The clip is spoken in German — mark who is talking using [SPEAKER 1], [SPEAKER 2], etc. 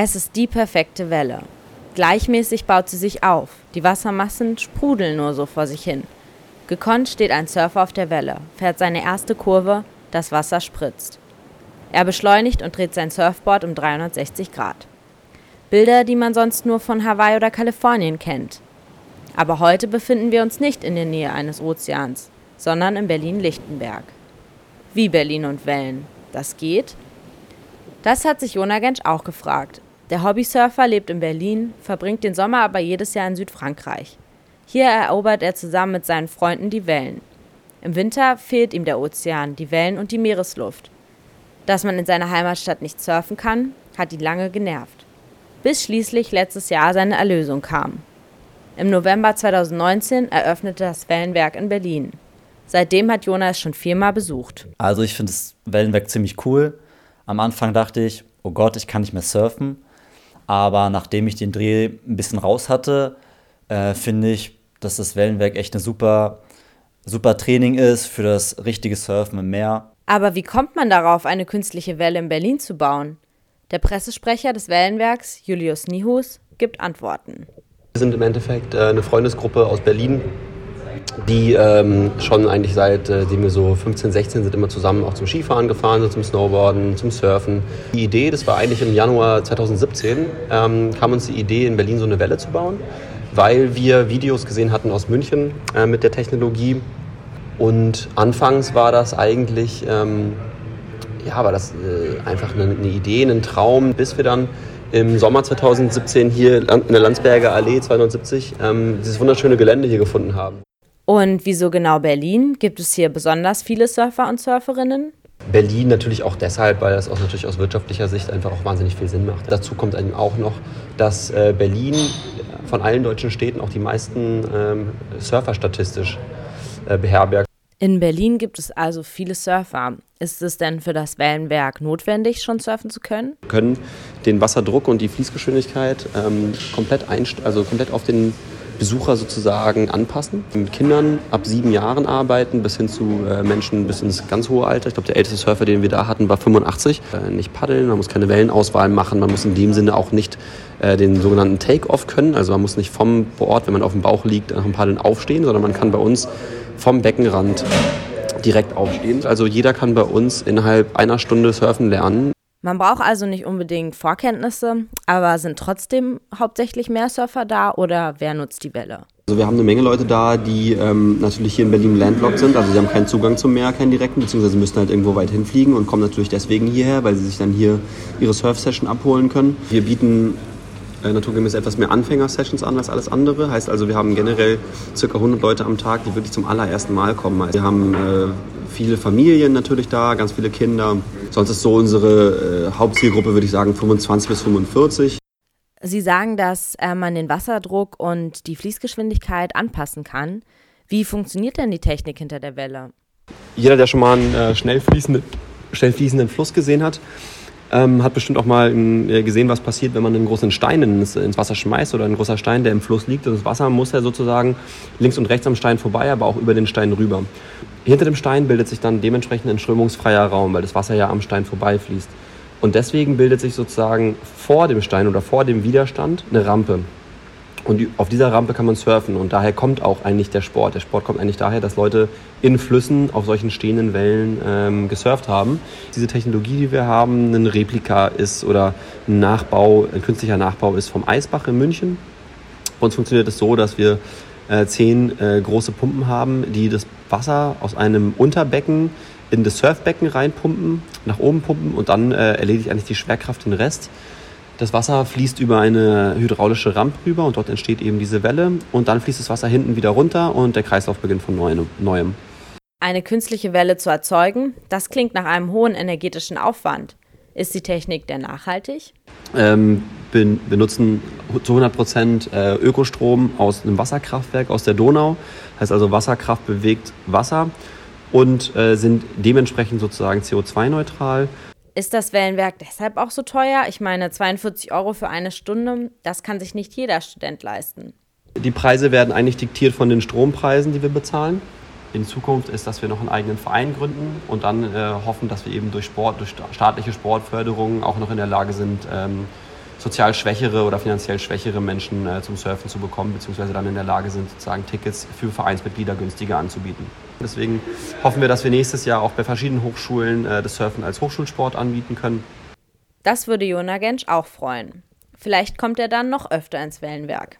[SPEAKER 1] Es ist die perfekte Welle. Gleichmäßig baut sie sich auf. Die Wassermassen sprudeln nur so vor sich hin. Gekonnt steht ein Surfer auf der Welle, fährt seine erste Kurve, das Wasser spritzt. Er beschleunigt und dreht sein Surfboard um 360 Grad. Bilder, die man sonst nur von Hawaii oder Kalifornien kennt. Aber heute befinden wir uns nicht in der Nähe eines Ozeans, sondern in Berlin-Lichtenberg. Wie Berlin und Wellen? Das geht? Das hat sich Jona Gensch auch gefragt. Der Hobbysurfer lebt in Berlin, verbringt den Sommer aber jedes Jahr in Südfrankreich. Hier erobert er zusammen mit seinen Freunden die Wellen. Im Winter fehlt ihm der Ozean, die Wellen und die Meeresluft. Dass man in seiner Heimatstadt nicht surfen kann, hat ihn lange genervt. Bis schließlich letztes Jahr seine Erlösung kam. Im November 2019 eröffnete das Wellenwerk in Berlin. Seitdem hat Jonas schon viermal besucht.
[SPEAKER 2] Also ich finde das Wellenwerk ziemlich cool. Am Anfang dachte ich, oh Gott, ich kann nicht mehr surfen. Aber nachdem ich den Dreh ein bisschen raus hatte, äh, finde ich, dass das Wellenwerk echt eine super, super Training ist für das richtige Surfen im Meer.
[SPEAKER 1] Aber wie kommt man darauf, eine künstliche Welle in Berlin zu bauen? Der Pressesprecher des Wellenwerks, Julius Nihus, gibt Antworten.
[SPEAKER 3] Wir sind im Endeffekt äh, eine Freundesgruppe aus Berlin, die ähm, schon eigentlich seitdem äh, wir so 15, 16 sind, immer zusammen auch zum Skifahren gefahren sind, zum Snowboarden, zum Surfen. Die Idee, das war eigentlich im Januar 2017, ähm, kam uns die Idee, in Berlin so eine Welle zu bauen, weil wir Videos gesehen hatten aus München äh, mit der Technologie. Und anfangs war das eigentlich, ähm, ja, war das äh, einfach eine, eine Idee, ein Traum, bis wir dann im Sommer 2017 hier in der Landsberger Allee 270 ähm, dieses wunderschöne Gelände hier gefunden haben.
[SPEAKER 1] Und wieso genau Berlin? Gibt es hier besonders viele Surfer und Surferinnen?
[SPEAKER 3] Berlin natürlich auch deshalb, weil das auch natürlich aus wirtschaftlicher Sicht einfach auch wahnsinnig viel Sinn macht. Dazu kommt eben auch noch, dass äh, Berlin von allen deutschen Städten auch die meisten ähm, Surfer statistisch äh, beherbergt.
[SPEAKER 1] In Berlin gibt es also viele Surfer. Ist es denn für das Wellenwerk notwendig, schon surfen zu können?
[SPEAKER 3] Wir können den Wasserdruck und die Fließgeschwindigkeit ähm, komplett, also komplett auf den Besucher sozusagen anpassen. Mit Kindern ab sieben Jahren arbeiten, bis hin zu äh, Menschen bis ins ganz hohe Alter. Ich glaube, der älteste Surfer, den wir da hatten, war 85. Äh, nicht paddeln, man muss keine Wellenauswahl machen, man muss in dem Sinne auch nicht äh, den sogenannten Take-Off können. Also man muss nicht vom Board, wenn man auf dem Bauch liegt, nach dem Paddeln aufstehen, sondern man kann bei uns vom Beckenrand direkt aufstehen. Also jeder kann bei uns innerhalb einer Stunde surfen lernen.
[SPEAKER 1] Man braucht also nicht unbedingt Vorkenntnisse, aber sind trotzdem hauptsächlich mehr Surfer da oder wer nutzt die Welle?
[SPEAKER 3] Also wir haben eine Menge Leute da, die ähm, natürlich hier in Berlin landlocked sind, also sie haben keinen Zugang zum Meer, keinen direkten, beziehungsweise müssen halt irgendwo weit hinfliegen und kommen natürlich deswegen hierher, weil sie sich dann hier ihre Surf-Session abholen können. Wir bieten äh, naturgemäß etwas mehr Anfänger-Sessions an als alles andere. Heißt also, wir haben generell ca. 100 Leute am Tag, die wirklich zum allerersten Mal kommen. Also wir haben äh, viele Familien natürlich da, ganz viele Kinder. Sonst ist so unsere äh, Hauptzielgruppe, würde ich sagen, 25 bis 45.
[SPEAKER 1] Sie sagen, dass äh, man den Wasserdruck und die Fließgeschwindigkeit anpassen kann. Wie funktioniert denn die Technik hinter der Welle?
[SPEAKER 3] Jeder, der schon mal einen äh, schnell, fließende, schnell fließenden Fluss gesehen hat, ähm, hat bestimmt auch mal äh, gesehen, was passiert, wenn man einen großen Stein ins, ins, Wasser schmeißt oder ein großer Stein, der im Fluss liegt. Und das Wasser muss ja sozusagen links und rechts am Stein vorbei, aber auch über den Stein rüber. Hinter dem Stein bildet sich dann dementsprechend ein strömungsfreier Raum, weil das Wasser ja am Stein vorbeifließt. Und deswegen bildet sich sozusagen vor dem Stein oder vor dem Widerstand eine Rampe. Und auf dieser Rampe kann man surfen und daher kommt auch eigentlich der Sport. Der Sport kommt eigentlich daher, dass Leute in Flüssen auf solchen stehenden Wellen ähm, gesurft haben. Diese Technologie, die wir haben, ein Replika ist oder ein Nachbau, ein künstlicher Nachbau ist vom Eisbach in München. Bei uns funktioniert es so, dass wir äh, zehn äh, große Pumpen haben, die das Wasser aus einem Unterbecken in das Surfbecken reinpumpen, nach oben pumpen und dann äh, erledigt eigentlich die Schwerkraft den Rest. Das Wasser fließt über eine hydraulische Rampe rüber und dort entsteht eben diese Welle und dann fließt das Wasser hinten wieder runter und der Kreislauf beginnt von neuem.
[SPEAKER 1] Eine künstliche Welle zu erzeugen, das klingt nach einem hohen energetischen Aufwand. Ist die Technik denn nachhaltig?
[SPEAKER 3] Ähm, wir benutzen zu 100 Prozent äh, Ökostrom aus einem Wasserkraftwerk aus der Donau. Heißt also, Wasserkraft bewegt Wasser und äh, sind dementsprechend sozusagen CO2-neutral.
[SPEAKER 1] Ist das Wellenwerk deshalb auch so teuer? Ich meine, 42 Euro für eine Stunde, das kann sich nicht jeder Student leisten.
[SPEAKER 3] Die Preise werden eigentlich diktiert von den Strompreisen, die wir bezahlen. In Zukunft ist, dass wir noch einen eigenen Verein gründen und dann äh, hoffen, dass wir eben durch Sport, durch staatliche Sportförderung auch noch in der Lage sind, ähm, sozial schwächere oder finanziell schwächere Menschen äh, zum Surfen zu bekommen, beziehungsweise dann in der Lage sind, sozusagen Tickets für Vereinsmitglieder günstiger anzubieten. Deswegen hoffen wir, dass wir nächstes Jahr auch bei verschiedenen Hochschulen äh, das Surfen als Hochschulsport anbieten können.
[SPEAKER 1] Das würde Jona Gensch auch freuen. Vielleicht kommt er dann noch öfter ins Wellenwerk.